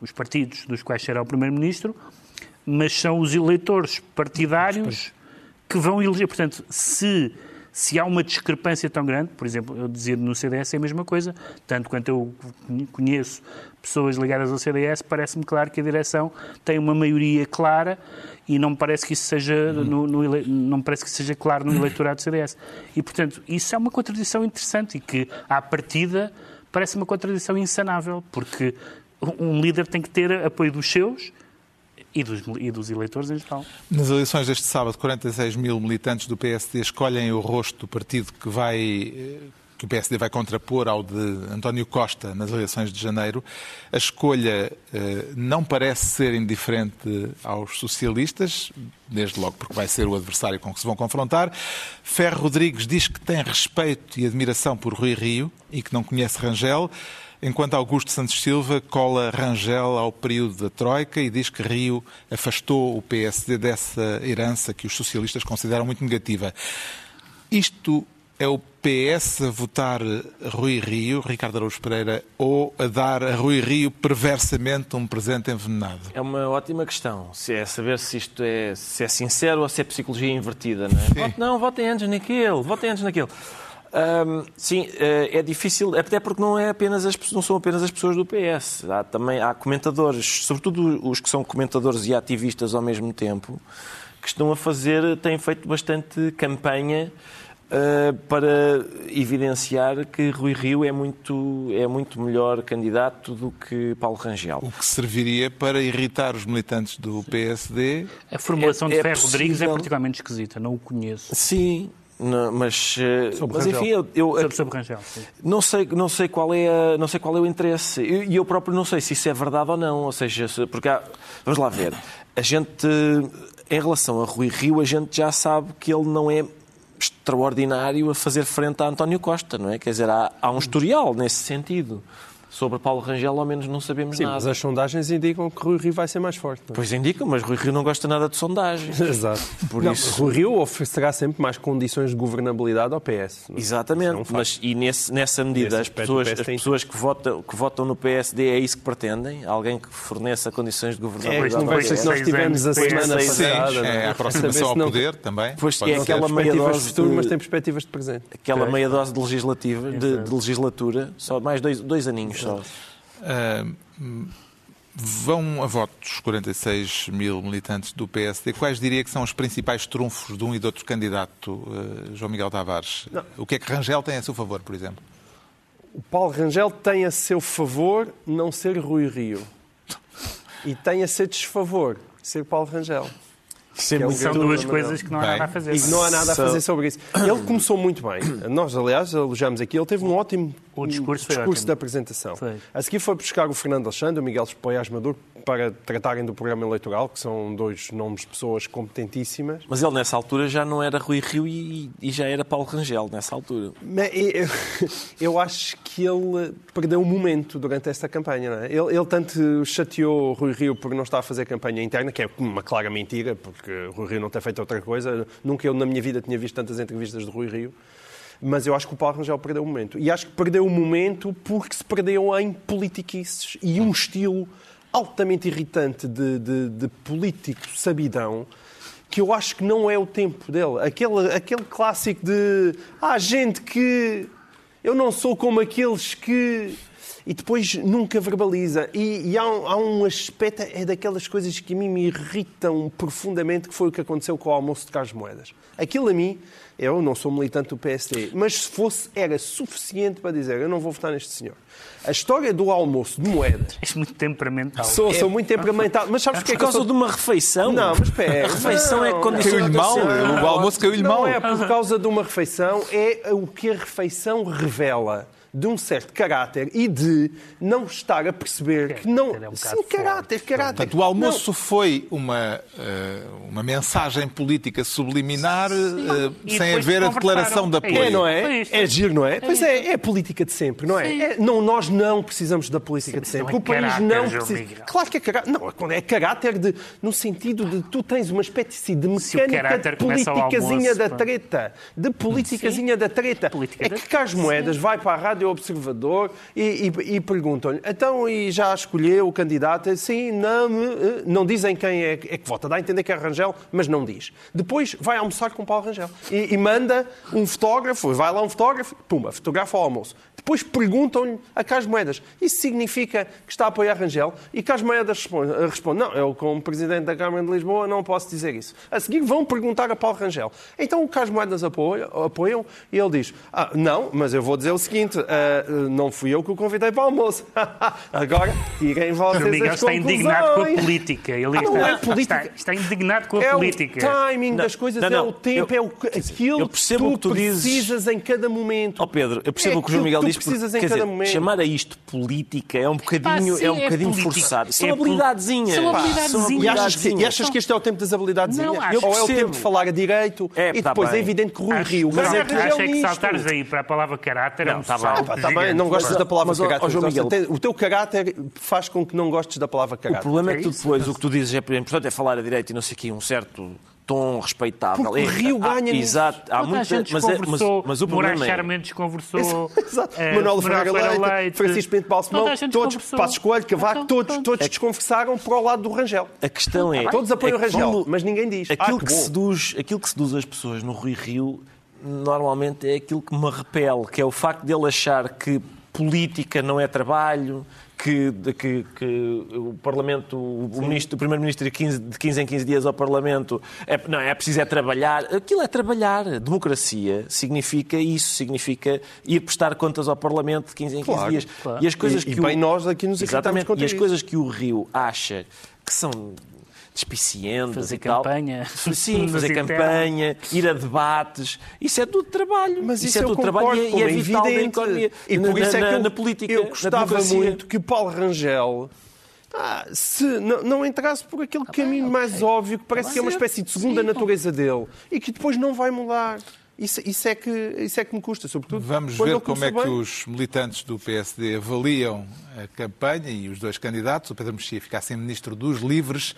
os partidos dos quais será o Primeiro-Ministro, mas são os eleitores partidários que vão eleger. Portanto, se, se há uma discrepância tão grande, por exemplo, eu dizia no CDS é a mesma coisa, tanto quanto eu conheço pessoas ligadas ao CDS, parece-me claro que a direção tem uma maioria clara e não me parece que isso seja, no, no, não parece que seja claro no eleitorado do CDS. E, portanto, isso é uma contradição interessante e que, à partida, parece uma contradição insanável, porque um líder tem que ter apoio dos seus e dos, e dos eleitores em geral. Nas eleições deste sábado, 46 mil militantes do PSD escolhem o rosto do partido que vai eh, que o PSD vai contrapor ao de António Costa nas eleições de janeiro. A escolha eh, não parece ser indiferente aos socialistas, desde logo porque vai ser o adversário com que se vão confrontar. Ferro Rodrigues diz que tem respeito e admiração por Rui Rio e que não conhece Rangel enquanto Augusto Santos Silva cola Rangel ao período da Troika e diz que Rio afastou o PSD dessa herança que os socialistas consideram muito negativa. Isto é o PS a votar Rui Rio, Ricardo Araújo Pereira, ou a dar a Rui Rio perversamente um presente envenenado? É uma ótima questão. Se é saber se isto é, se é sincero ou se é psicologia invertida. Não, é? não votem antes naquele, votem antes naquele. Um, sim, eh, é difícil, até porque não, é apenas as, não são apenas as pessoas do PS. Há também há comentadores, sobretudo os que são comentadores e ativistas ao mesmo tempo, que estão a fazer, têm feito bastante campanha uh, para evidenciar que Rui Rio é muito, é muito melhor candidato do que Paulo Rangel. O que serviria para irritar os militantes do PSD. A formulação é, de Ferro é Rodrigues é particularmente esquisita, não o conheço. Sim, não, mas, eh, mas enfim, eu, eu sobre, sobre Rangel, não sei, não sei qual é, não sei qual é o interesse e eu, eu, próprio não sei se isso é verdade ou não, ou seja, se, porque há, vamos lá ver, a gente em relação a Rui Rio, a gente já sabe que ele não é extraordinário a fazer frente a António Costa, não é? Quer dizer, há, há um historial nesse sentido. Sobre Paulo Rangel, ao menos não sabemos Sim, nada. mas as sondagens indicam que Rui Rio vai ser mais forte. Não? É? Pois indicam, mas Rui Rio não gosta nada de sondagens. Exato. Por não, isso... Rui Rio oferecerá sempre mais condições de governabilidade ao PS. Não? É? Exatamente. É um mas e nesse, nessa medida, as pessoas, as pessoas que, votam, que votam no PSD é isso que pretendem? Alguém que forneça condições de governabilidade? É, não vai ser que nós tivemos a semana passada. Sim, é a aproximação ao poder também. Pois é aquela meia dose de futuro, mas tem perspectivas de presente. Aquela meia dose de legislativa, de, de legislatura, só mais dois, dois aninhos só. Uh, vão a votos 46 mil militantes do PSD. Quais diria que são os principais trunfos de um e de outro candidato, uh, João Miguel Tavares? Não. O que é que Rangel tem a seu favor, por exemplo? O Paulo Rangel tem a seu favor não ser Rui Rio. E tem a seu desfavor ser Paulo Rangel. É são duas coisas que não há nada a fazer. E não há nada a fazer sobre isso. Ele começou muito bem. Nós, aliás, elogiamos aqui. Ele teve um ótimo o discurso, discurso da apresentação. Foi. A seguir foi buscar o Fernando Alexandre, o Miguel Espoias Maduro, para tratarem do programa eleitoral, que são dois nomes de pessoas competentíssimas. Mas ele, nessa altura, já não era Rui Rio e, e já era Paulo Rangel, nessa altura. Mas, eu, eu, acho que ele perdeu um momento durante esta campanha. Não é? ele, ele tanto chateou Rui Rio por não estar a fazer campanha interna, que é uma clara mentira, porque Rui Rio não tem feito outra coisa. Nunca eu, na minha vida, tinha visto tantas entrevistas de Rui Rio mas eu acho que o Paulo Rangel perdeu o momento. E acho que perdeu o momento porque se perdeu em politiquices e um estilo altamente irritante de, de, de político sabidão que eu acho que não é o tempo dele. Aquele, aquele clássico de há ah, gente que eu não sou como aqueles que. E depois nunca verbaliza. E, e há, um, há, um, aspecto, é daquelas coisas que a mim me irritam profundamente, que foi o que aconteceu com o almoço de Carlos Moedas. Aquilo a mim eu não sou militante do PSD, mas se fosse, era suficiente para dizer eu não vou votar neste senhor. A história do almoço de moedas. És muito temperamental. Sou, sou muito temperamental. Mas sabes porque é, é por causa sou... de uma refeição? Não, mas espera. A refeição é não, é condição caiu-lhe mal. O almoço caiu-lhe mal. Não é por causa de uma refeição, é o que a refeição revela de um certo caráter e de não estar a perceber que não. É um Sim, caráter, caráter. Portanto, o almoço não. foi uma, eh, uma mensagem política subliminar uh, sem haver a declaração de apoio. É, não é? É giro, não é? é pois é, é a política de sempre, não é? é não, nós não precisamos da política de sempre. O país não precisa. Claro que é caráter. Não, é caráter de, no sentido de tu tens uma espécie de mecânica de politicazinha da treta. De politicazinha da treta. É que Carlos Moedas vai para a rádio Rádio Observador e, e, e perguntam-lhe, então, e já escolheu o candidato? Sim, não, eh, não dizem quem é, é que vota. Dá a entender que é Rangel, mas não diz. Depois vai almoçar com Paulo Rangel e, e manda um fotógrafo, vai lá um fotógrafo, pumba, fotografa o almoço. Depois perguntam-lhe a Carlos Moedas. Isso significa que está a apoiar Rangel? E Carlos Moedas responde, responde, não, eu como Presidente da Câmara de Lisboa não posso dizer isso. A seguir vão perguntar a Paulo Rangel. Então o Carlos Moedas apoia, apoiam e ele diz, ah, não, mas eu vou dizer o seguinte, uh, não fui eu que o convidei para o almoço. Agora tirem vocês o Miguel as está indignado com a política. Ele ah, não está, é política. Está, está, indignado com a é política. É o timing das coisas, não, não, é o tempo, eu, é o, aquilo eu percebo que tu, que tu precisas dizes... em cada momento. Oh Pedro, eu percebo é o que o João Miguel diz precisas em cada dizer, momento. Chamar a isto política é um bocadinho, sim, é um é bocadinho forçado. São é habilidadezinhas. São habilidadezinhas. E achas, que, e achas que este é o tempo das habilidadezinhas? Não, Ou é o tempo de falar a direito? É, e tá depois é evidente que Rui Rio... Mas é que saltares aí para a palavra caráter é um salto Está bem, não gostas da palavra caráter. O teu caráter faz com que não gostes da palavra caráter. O problema é que tu depois, o que tu dizes é importante é falar a direito e não sei o quê, um certo tom respeitável. Porque o Rio ganha Exato. Há muita, gente mas, é, mas, mas o problema é... Mendes conversou. Exato. É, Manuel Ferreira Leite, Leite, Francisco Pinto Balsemão, todos, Passos Coelho, Cavaco, então, todos, todos é desconversaram para o lado do Rangel. A questão é... Todos apoiam é o Rangel, mas ninguém diz. Aquilo, ah, que, que seduz, aquilo que seduz as pessoas no Rui Rio normalmente é aquilo que me repele, que é o facto de ele achar que política não é trabalho, que, que, que, o Parlamento, o, ministro, o Primeiro-Ministro de 15, de 15 em 15 dias ao Parlamento, é, não, é preciso é trabalhar. Aquilo é trabalhar. Democracia significa isso, significa ir prestar contas ao Parlamento de 15 em 15 claro, dias. Claro. E as coisas e, que e bem o, nós aqui nos Exatamente. E as coisas que o Rio acha que são despicientes fazer campanha. Sim, fazer campanha, ir a debates. Isso é tudo trabalho. Mas isso, isso é tudo trabalho e é, vital na economia, e por isso é que eu, na política. Eu gostava muito que o Paulo Rangel ah, se não, não entrasse por aquele ah, caminho okay. mais óbvio, que parece que é uma espécie de segunda Sim, natureza dele, e que depois não vai mudar. Isso, isso, é, que, isso é que me custa, sobretudo. Vamos ver como é bem. que os militantes do PSD avaliam a campanha e os dois candidatos. O Pedro Mexia fica assim ministro dos livres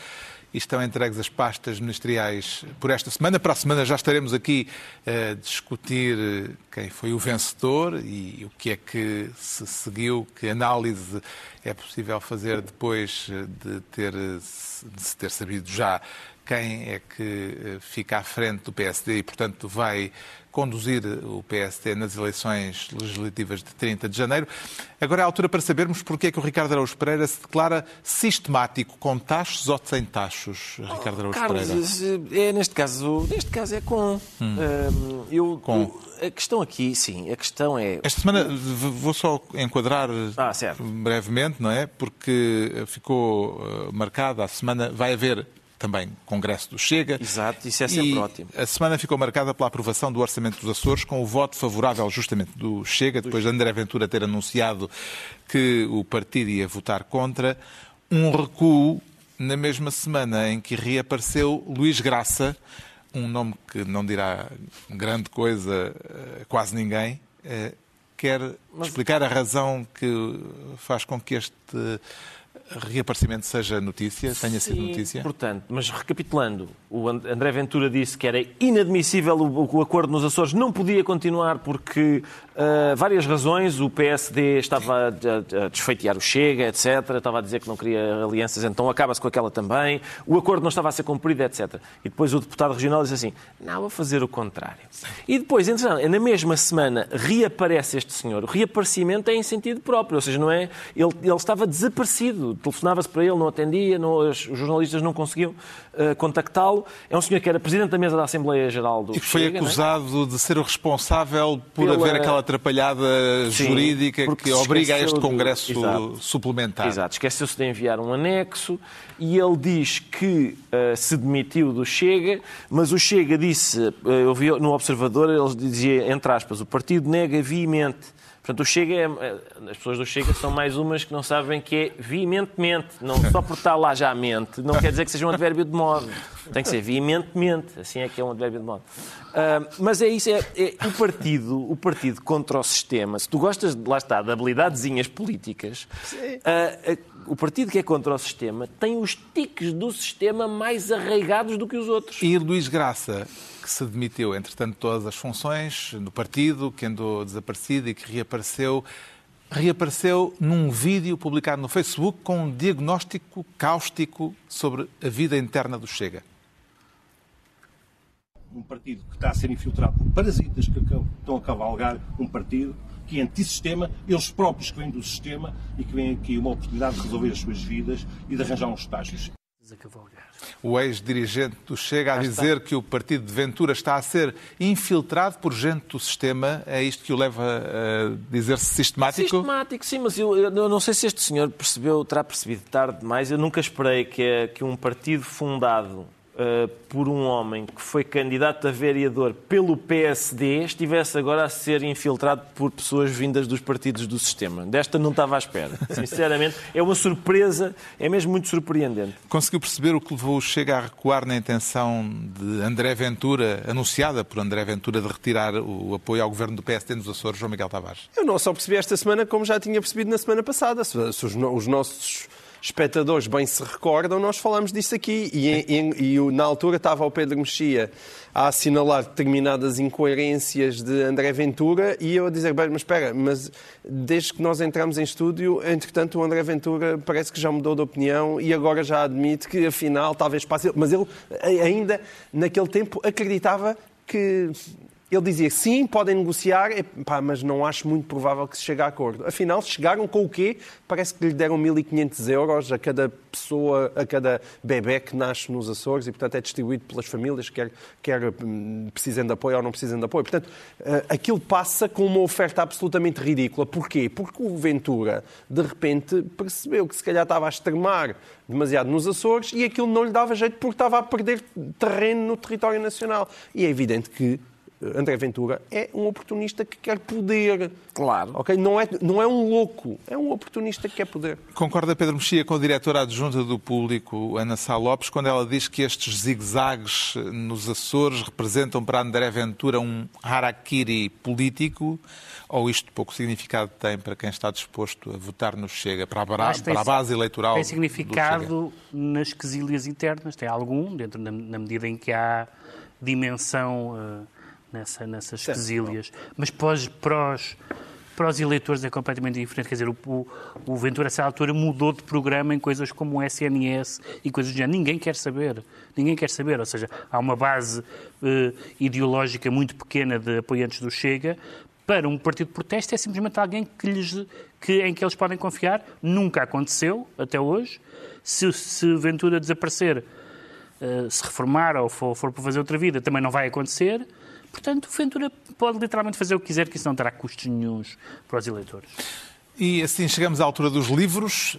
estão entregues as pastas ministeriais por esta semana. Para a semana já estaremos aqui a discutir quem foi o vencedor e o que é que se seguiu, que análise é possível fazer depois de, ter, de se ter sabido já quem é que eh, fica à frente do PSD e, portanto, vai conduzir o PSD nas eleições legislativas de 30 de janeiro. Agora é a altura para sabermos porque é que o Ricardo Araújo Pereira se declara sistemático, com taxos ou sem taxos, Ricardo Araújo oh, Carlos, Pereira? É, neste, caso, neste caso é com. Hum. Um, eu, com. A questão aqui, sim, a questão é... Esta semana, vou só enquadrar ah, brevemente, não é? Porque ficou uh, marcada a semana, vai haver também Congresso do Chega. Exato, isso é sempre e ótimo. A semana ficou marcada pela aprovação do Orçamento dos Açores, com o voto favorável justamente do Chega, depois de André Ventura ter anunciado que o partido ia votar contra. Um recuo na mesma semana em que reapareceu Luís Graça, um nome que não dirá grande coisa a quase ninguém. Eh, quer explicar a razão que faz com que este reaparecimento seja notícia, tenha Sim, sido notícia? Portanto, mas recapitulando, o André Ventura disse que era inadmissível o, o acordo nos Açores, não podia continuar porque uh, várias razões, o PSD estava a, a, desfeitear o Chega, etc., estava a dizer que não queria alianças, então acaba-se com aquela também, o acordo não estava a ser cumprido, etc. E depois o deputado regional disse assim, não, vou fazer o contrário. E depois, na mesma semana, reaparece este senhor. O reaparecimento é em sentido próprio, ou seja, não é... Ele, ele estava desaparecido telefonava-se para ele, não atendia, não, os jornalistas não conseguiam uh, contactá-lo. É um senhor que era presidente da mesa da Assembleia Geral do E foi Chega, é? acusado é? de ser o responsável por Pela... haver aquela atrapalhada Sim, jurídica que obriga a este Congresso Exato. suplementar. Exato, esqueceu-se de enviar um anexo e ele diz que uh, se demitiu do Chega, mas o Chega disse, uh, eu vi no Observador, ele dizia, entre aspas, o partido nega veemente Portanto, o Chega é, é, as pessoas do Chega são mais umas que não sabem que é veementemente. Não só por estar lá já mente, não quer dizer que seja um advérbio de modo. Tem que ser veementemente. Assim é que é um advérbio de modo. Uh, mas é isso, é, é, o partido, o partido contra o sistema. Se tu gostas, lá está, de habilidadezinhas políticas, uh, uh, o partido que é contra o sistema tem os tiques do sistema mais arraigados do que os outros. E Luís Graça que se demitiu, entretanto, todas as funções no partido, que andou desaparecido e que reapareceu. Reapareceu num vídeo publicado no Facebook com um diagnóstico cáustico sobre a vida interna do Chega. Um partido que está a ser infiltrado por parasitas que estão a cavalgar um partido que é antissistema, eles próprios que vêm do sistema e que vêm aqui uma oportunidade de resolver as suas vidas e de arranjar uns estágios o ex-dirigente do Chega a dizer que o partido de Ventura está a ser infiltrado por gente do sistema. É isto que o leva a dizer-se sistemático? Sistemático, sim, mas eu, eu, não sei se este senhor percebeu, terá percebido tarde demais. Eu nunca esperei que, que um partido fundado uh, por um homem que foi candidato a vereador pelo PSD estivesse agora a ser infiltrado por pessoas vindas dos partidos do sistema. Desta não estava à espera. Sinceramente, é uma surpresa, é mesmo muito surpreendente. Conseguiu perceber o que levou o Chega a recuar na intenção de André Ventura, anunciada por André Ventura, de retirar o apoio ao governo do PSD nos Açores, João Miguel Tavares? Eu não só percebi esta semana, como já tinha percebido na semana passada. Se os nossos espectadores bem se recordam, nós falamos disso aqui. E, e, e, na altura estava o Pedro Mexia a assinalar determinadas incoerências de André Ventura e eu a dizer, bem, mas espera, mas desde que nós entramos em estúdio, entretanto o André Ventura parece que já mudou de opinião e agora já admite que afinal talvez passe... Mas ele ainda naquele tempo acreditava que ele dizia sim, podem negociar, pá, mas não acho muito provável que se chegue a acordo. Afinal, chegaram com o quê? Parece que lhe deram 1.500 euros a cada pessoa, a cada bebê que nasce nos Açores e, portanto, é distribuído pelas famílias, quer, quer hum, precisem de apoio ou não precisem de apoio. Portanto, eh, aquilo passa com uma oferta absolutamente ridícula. Porquê? Porque o Ventura, de repente, percebeu que se calhar estava a extremar demasiado nos Açores e aquilo não lhe dava jeito porque estava a perder terreno no território nacional. E é evidente que André Ventura é um oportunista que quer poder. Claro. Okay? Não, é, não é um louco, é um oportunista que quer poder. Concorda, Pedro Mexia, com a diretora adjunta do público, Ana Sá Lopes, quando ela diz que estes zigue-zagues nos Açores representam para André Ventura um harakiri político? Ou isto pouco significado tem para quem está disposto a votar no Chega, para a, para a base eleitoral? Tem significado nas quesilhas internas, tem algum, dentro na, na medida em que há dimensão uh, nessa, nessas quesilhas. Mas para os, para, os, para os eleitores é completamente diferente. Quer dizer, o, o Ventura, a essa altura, mudou de programa em coisas como o SNS e coisas do género. Ninguém quer saber. Ninguém quer saber. Ou seja, há uma base uh, ideológica muito pequena de apoiantes do Chega, para um partido de protesto é simplesmente alguém que lhes, que, em que eles podem confiar. Nunca aconteceu, até hoje. Se, se Ventura desaparecer, uh, se reformar ou for, for para fazer outra vida, também não vai acontecer. Portanto, Ventura pode literalmente fazer o que quiser, que isso não terá custos nenhums para os eleitores. E assim chegamos à altura dos livros.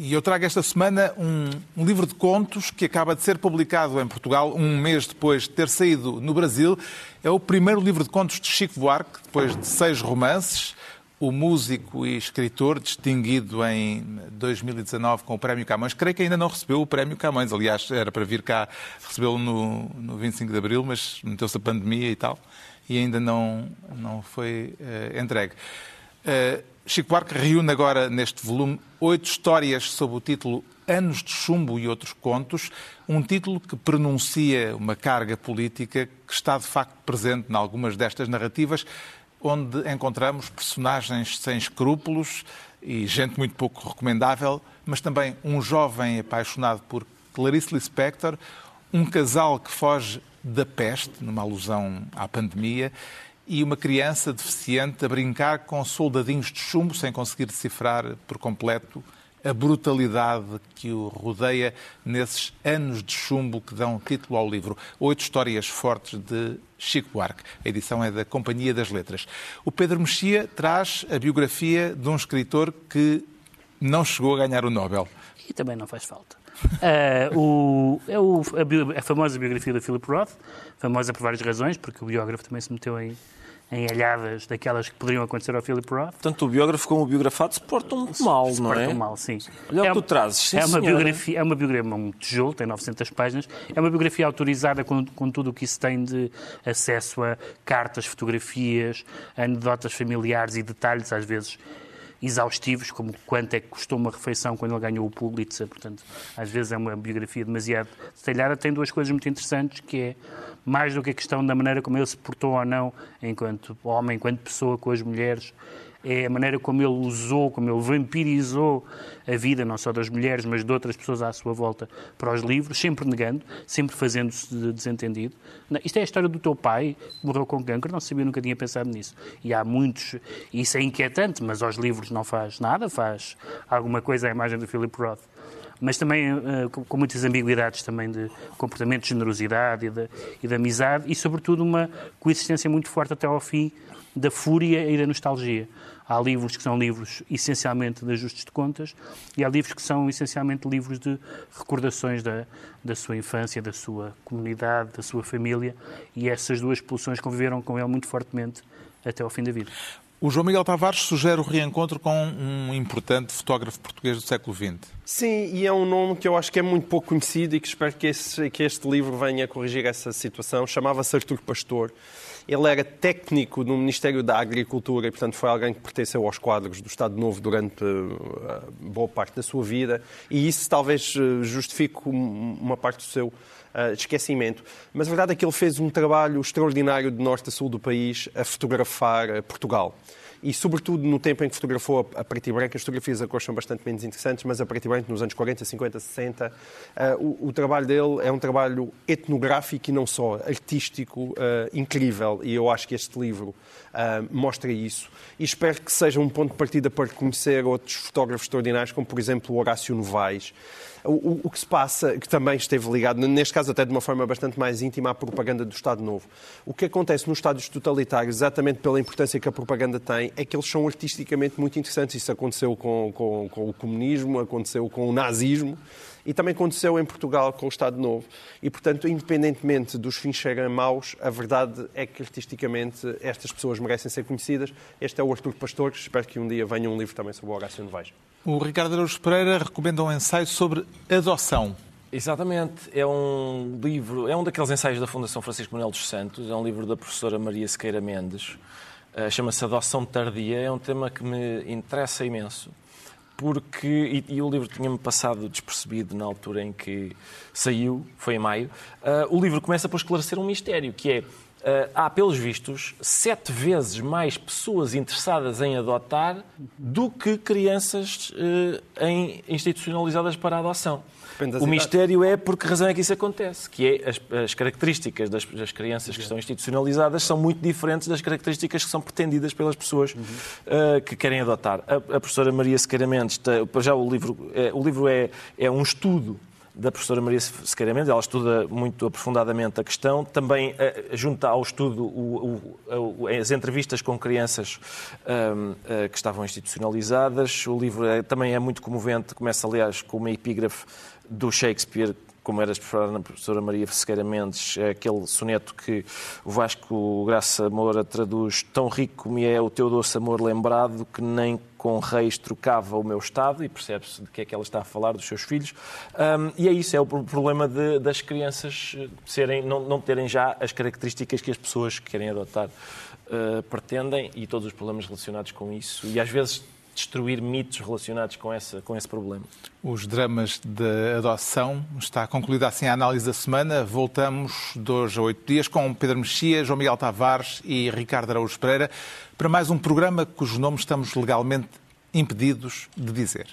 E eu trago esta semana um, um, livro de contos que acaba de ser publicado em Portugal um mês depois de ter saído no Brasil. É o primeiro livro de contos de Chico Buarque, depois de seis romances. O músico e escritor, distinguido em 2019 com o Prémio Camões, creio que ainda não recebeu o Prémio Camões. Aliás, era para vir cá recebê-lo no, no 25 de Abril, mas meteu-se a pandemia e tal, e ainda não, não foi uh, entregue. Uh, Chico Buarque reúne agora neste volume oito histórias sob o título Anos de Chumbo e Outros Contos, um título que pronuncia uma carga política que está de facto presente em algumas destas narrativas, onde encontramos personagens sem escrúpulos e gente muito pouco recomendável, mas também um jovem apaixonado por Clarice Lispector, um casal que foge da peste, numa alusão à pandemia, e uma criança deficiente a brincar com soldadinhos de chumbo sem conseguir decifrar por completo a brutalidade que o rodeia nesses anos de chumbo que dão título ao livro. Oito histórias fortes de Chico Buarque. A edição é da Companhia das Letras. O Pedro Mexia traz a biografia de um escritor que não chegou a ganhar o Nobel. E também não faz falta. Uh, o, é o, a, a, famosa biografia do Philip Roth, famosa por várias razões, porque o biógrafo também se meteu em, em alhadas daquelas que poderiam acontecer ao Philip Roth. Tanto o biógrafo como o biografado se portam mal, se não portam é? mal, sim. Olha é o que tu trazes. Sim, é, uma biografia, é uma biografia, um tijolo, tem 900 páginas. É uma biografia autorizada com, com tudo o que isso tem de acesso a cartas, fotografias, anedotas familiares e detalhes, às vezes exaustivos, como quanto é que custou uma refeição quando ele ganhou o Pulitzer. Portanto, às vezes é uma biografia demasiado detalhada. Tem duas coisas muito interessantes, que é mais do que a questão da maneira como ele se portou ou não enquanto homem, enquanto pessoa com as mulheres, é a maneira como ele usou, como ele vampirizou a vida, não só das mulheres, mas de outras pessoas à sua volta, para os livros, sempre negando, sempre fazendo-se de desentendido. Isto é a história do teu pai, morreu com câncer, não sabia, nunca tinha pensado nisso. E há muitos, isso é inquietante, mas aos livros não faz nada, faz alguma coisa à imagem do Philip Roth mas também uh, com muitas ambiguidades também de comportamento de generosidade e de, e de amizade e, sobretudo, uma coexistência muito forte até ao fim da fúria e da nostalgia. Há livros que são livros essencialmente de ajustes de contas e há livros que são essencialmente livros de recordações da, da sua infância, da sua comunidade, da sua família e essas duas pulsões conviveram com ele muito fortemente até ao fim da vida. O João Miguel Tavares sugere o reencontro com um importante fotógrafo português do século XX. Sim, e é um nome que eu acho que é muito pouco conhecido e que espero que, esse, que este livro venha corrigir essa situação. Chamava-se Artur Pastor. Ele era técnico no Ministério da Agricultura e, portanto, foi alguém que pertenceu aos quadros do Estado Novo durante uh, boa parte da sua vida. E isso talvez uh, justifique uma parte do seu uh, esquecimento. Mas a verdade é que ele fez um trabalho extraordinário de norte a sul do país a fotografar Portugal e, sobretudo, no tempo em que fotografou a preto e branco, as fotografias a cor são bastante menos interessantes, mas a preto e branco, nos anos 40, 50, 60, uh, o, o, trabalho dele é um trabalho etnográfico e não só, artístico, uh, incrível, e eu acho que este livro uh, mostra isso. E espero que seja um ponto de partida para conhecer outros fotógrafos extraordinários, como, por exemplo, o Horácio Novaes, o, o, que se passa, que também esteve ligado, neste caso até de uma forma bastante mais íntima, à propaganda do Estado Novo. O que acontece nos Estados totalitários, exatamente pela importância que a propaganda tem, é que eles são artisticamente muito interessantes. Isso aconteceu com, com, com o comunismo, aconteceu com o nazismo e também aconteceu em Portugal com o Estado Novo. E, portanto, independentemente dos fins serem maus, a verdade é que artisticamente estas pessoas merecem ser conhecidas. Este é o Artur Pastor, espero que um dia venha um livro também sobre o Horácio Novaes. O Ricardo Araújo Pereira recomenda um ensaio sobre adoção. Exatamente, é um livro, é um daqueles ensaios da Fundação Francisco Manuel dos Santos, é um livro da professora Maria Sequeira Mendes, chama-se Adoção Tardia, é um tema que me interessa imenso porque, e, e o livro tinha-me passado despercebido na altura em que saiu, foi em maio, uh, o livro começa por esclarecer um mistério, que é, uh, há, pelos vistos, sete vezes mais pessoas interessadas em adotar do que crianças uh, em, institucionalizadas para a adoção. O mistério é por que razão é que isso acontece, que é as, as características das, das, crianças que estão institucionalizadas são muito diferentes das características que são pretendidas pelas pessoas uhum. uh, que querem adotar. A, a professora Maria Sequeira Mendes, já o livro, é, o livro é, é um estudo da professora Maria Sequeira Mendes, ela estuda muito aprofundadamente a questão, também uh, junta ao estudo o, o, as entrevistas com crianças uh, uh, que estavam institucionalizadas. O livro é, também é muito comovente, começa, aliás, com uma epígrafe do Shakespeare, como era expressado na professora Maria Sequeira Mendes, é aquele soneto que o Vasco Graça Moura traduz tão rico como é o teu doce amor lembrado que nem com reis trocava o meu estado e percebe-se de que é que ela está a falar dos seus filhos. Um, e é isso, é o problema de, das crianças serem, não, não terem já as características que as pessoas que querem adotar uh, pretendem e todos os problemas relacionados com isso. E às vezes destruir mitos relacionados com, essa, com esse problema. Os dramas de adoção. Está concluída assim a análise da semana. Voltamos dois a oito dias com Pedro Mexia, João Miguel Tavares e Ricardo Araújo Pereira para mais um programa cujo nome estamos legalmente impedidos de dizer.